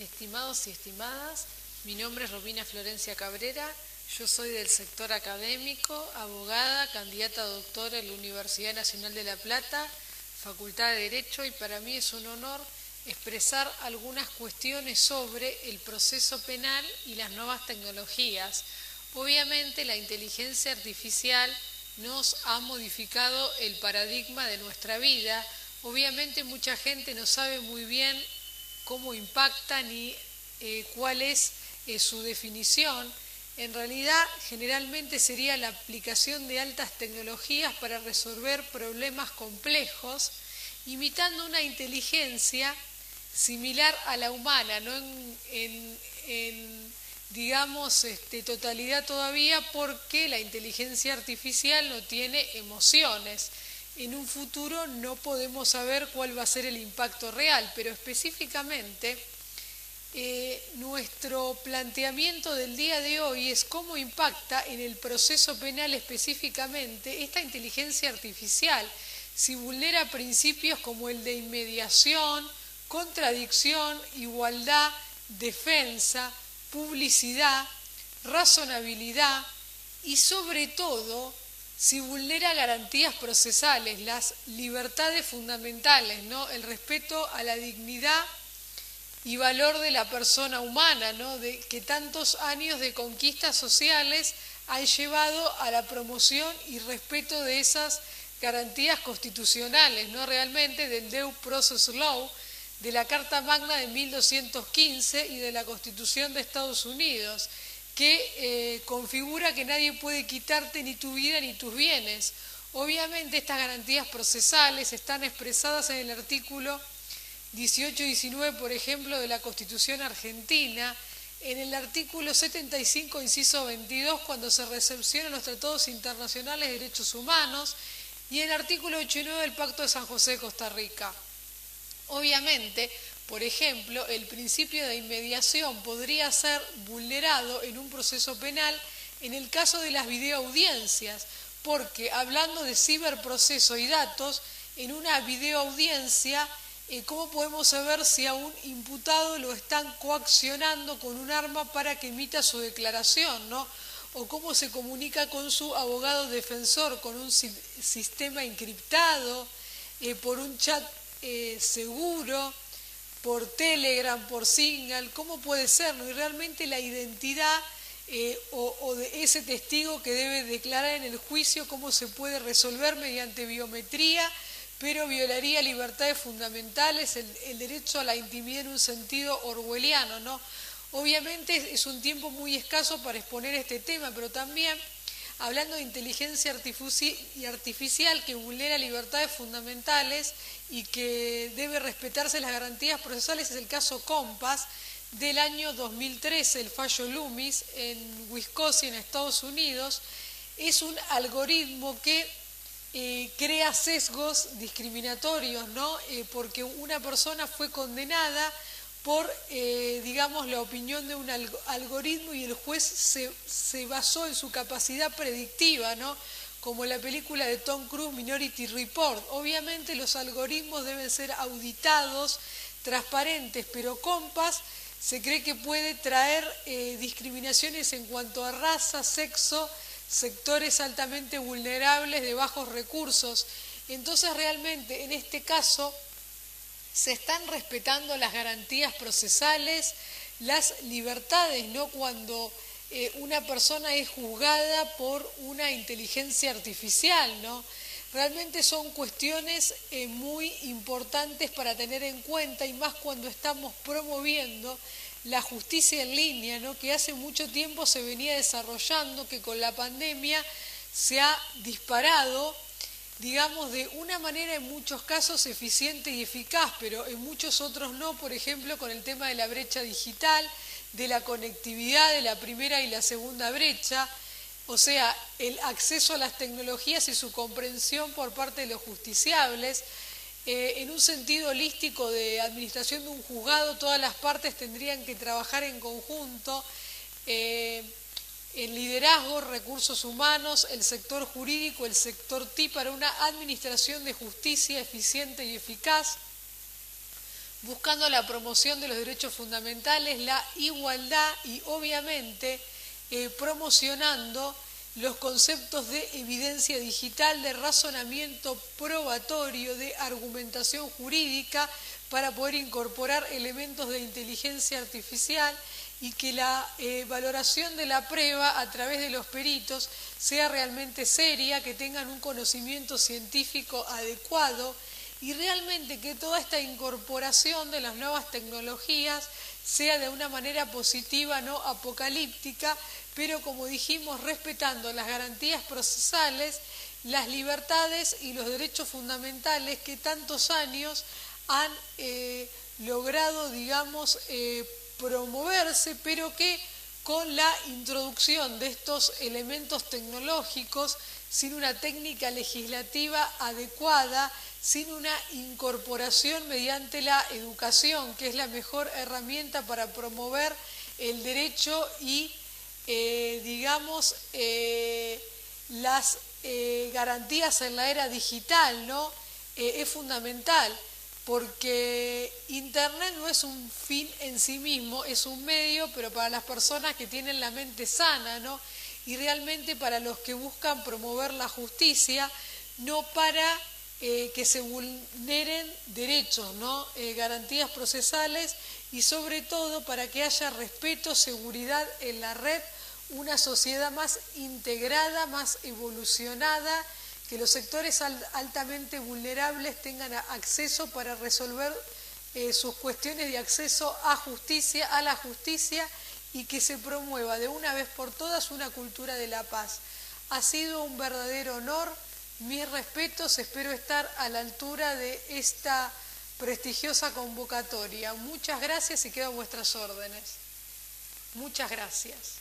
Estimados y estimadas, mi nombre es Romina Florencia Cabrera, yo soy del sector académico, abogada, candidata a doctora en la Universidad Nacional de La Plata, Facultad de Derecho y para mí es un honor expresar algunas cuestiones sobre el proceso penal y las nuevas tecnologías. Obviamente la inteligencia artificial nos ha modificado el paradigma de nuestra vida. Obviamente mucha gente no sabe muy bien cómo impacta ni eh, cuál es eh, su definición. En realidad, generalmente sería la aplicación de altas tecnologías para resolver problemas complejos, imitando una inteligencia similar a la humana, no en, digamos, este, totalidad todavía, porque la inteligencia artificial no tiene emociones. En un futuro no podemos saber cuál va a ser el impacto real, pero específicamente eh, nuestro planteamiento del día de hoy es cómo impacta en el proceso penal específicamente esta inteligencia artificial, si vulnera principios como el de inmediación, contradicción, igualdad, defensa, publicidad, razonabilidad y sobre todo si vulnera garantías procesales, las libertades fundamentales, ¿no? el respeto a la dignidad y valor de la persona humana, ¿no? de, que tantos años de conquistas sociales han llevado a la promoción y respeto de esas garantías constitucionales, no realmente del Due Process Law, de la Carta Magna de 1215 y de la Constitución de Estados Unidos, que eh, configura que nadie puede quitarte ni tu vida ni tus bienes. Obviamente estas garantías procesales están expresadas en el artículo 18 y 19, por ejemplo, de la Constitución argentina, en el artículo 75, inciso 22, cuando se recepcionan los tratados internacionales de derechos humanos, y en el artículo 89 del Pacto de San José de Costa Rica. Obviamente, por ejemplo, el principio de inmediación podría ser vulnerado en un proceso penal en el caso de las videoaudiencias, porque hablando de ciberproceso y datos, en una videoaudiencia, eh, ¿cómo podemos saber si a un imputado lo están coaccionando con un arma para que emita su declaración, ¿no? O cómo se comunica con su abogado defensor, con un sistema encriptado, eh, por un chat eh, seguro, por Telegram, por Signal, ¿cómo puede ser? Y realmente la identidad eh, o, de ese testigo que debe declarar en el juicio, cómo se puede resolver mediante biometría, pero violaría libertades fundamentales, el, el derecho a la intimidad en un sentido orwelliano, ¿no? Obviamente es un tiempo muy escaso para exponer este tema, pero también hablando de inteligencia artificial que vulnera libertades fundamentales y que debe respetarse las garantías procesales, es el caso Compass del año 2013, el fallo Loomis en Wisconsin, en Estados Unidos. Es un algoritmo que eh, crea sesgos discriminatorios, ¿no? Eh, porque una persona fue condenada por, eh, digamos, la opinión de un algoritmo y el juez se, se, basó en su capacidad predictiva, ¿no? Como la película de Tom Cruise, Minority Report. Obviamente los algoritmos deben ser auditados, transparentes, pero Compass se cree que puede traer eh, discriminaciones en cuanto a raza, sexo, sectores altamente vulnerables de bajos recursos. Entonces realmente en este caso se están respetando las garantías procesales, las libertades, ¿no? Cuando eh, una persona es juzgada por una inteligencia artificial, ¿no? Realmente son cuestiones eh, muy importantes para tener en cuenta y más cuando estamos promoviendo la justicia en línea, ¿no? que hace mucho tiempo se venía desarrollando, que con la pandemia se ha disparado digamos, de una manera en muchos casos eficiente y eficaz, pero en muchos otros no, por ejemplo, con el tema de la brecha digital, de la conectividad de la primera y la segunda brecha, o sea, el acceso a las tecnologías y su comprensión por parte de los justiciables. Eh, en un sentido holístico de administración de un juzgado, todas las partes tendrían que trabajar en conjunto. Eh, el liderazgo, recursos humanos, el sector jurídico, el sector TI para una administración de justicia eficiente y eficaz. buscando la promoción de los derechos fundamentales, la igualdad y obviamente eh, promocionando los conceptos de evidencia digital, de razonamiento probatorio, de argumentación jurídica, para poder incorporar elementos de inteligencia artificial y que la eh, valoración de la prueba a través de los peritos sea realmente seria, que tengan un conocimiento científico adecuado y realmente que toda esta incorporación de las nuevas tecnologías sea de una manera positiva, no apocalíptica, pero como dijimos, respetando las garantías procesales, las libertades y los derechos fundamentales que tantos años han eh, logrado, digamos, eh, promoverse, pero que con la introducción de estos elementos tecnológicos, sin una técnica legislativa adecuada, sin una incorporación mediante la educación, que es la mejor herramienta para promover el derecho y eh, digamos, eh, las eh, garantías en la era digital, ¿no? es fundamental, porque Internet no es un fin en sí mismo, es un medio, pero para las personas que tienen la mente sana, ¿no? Y realmente para los que buscan promover la justicia, no para que se vulneren derechos, ¿no? garantías procesales y sobre todo para que haya respeto, seguridad en la red una sociedad más integrada, más evolucionada, que los sectores altamente vulnerables tengan acceso para resolver eh, sus cuestiones de acceso a justicia, a la justicia y que se promueva de una vez por todas una cultura de la paz. Ha sido un verdadero honor, mis respetos, espero estar a la altura de esta prestigiosa convocatoria. Muchas gracias y quedo a vuestras órdenes. Muchas gracias.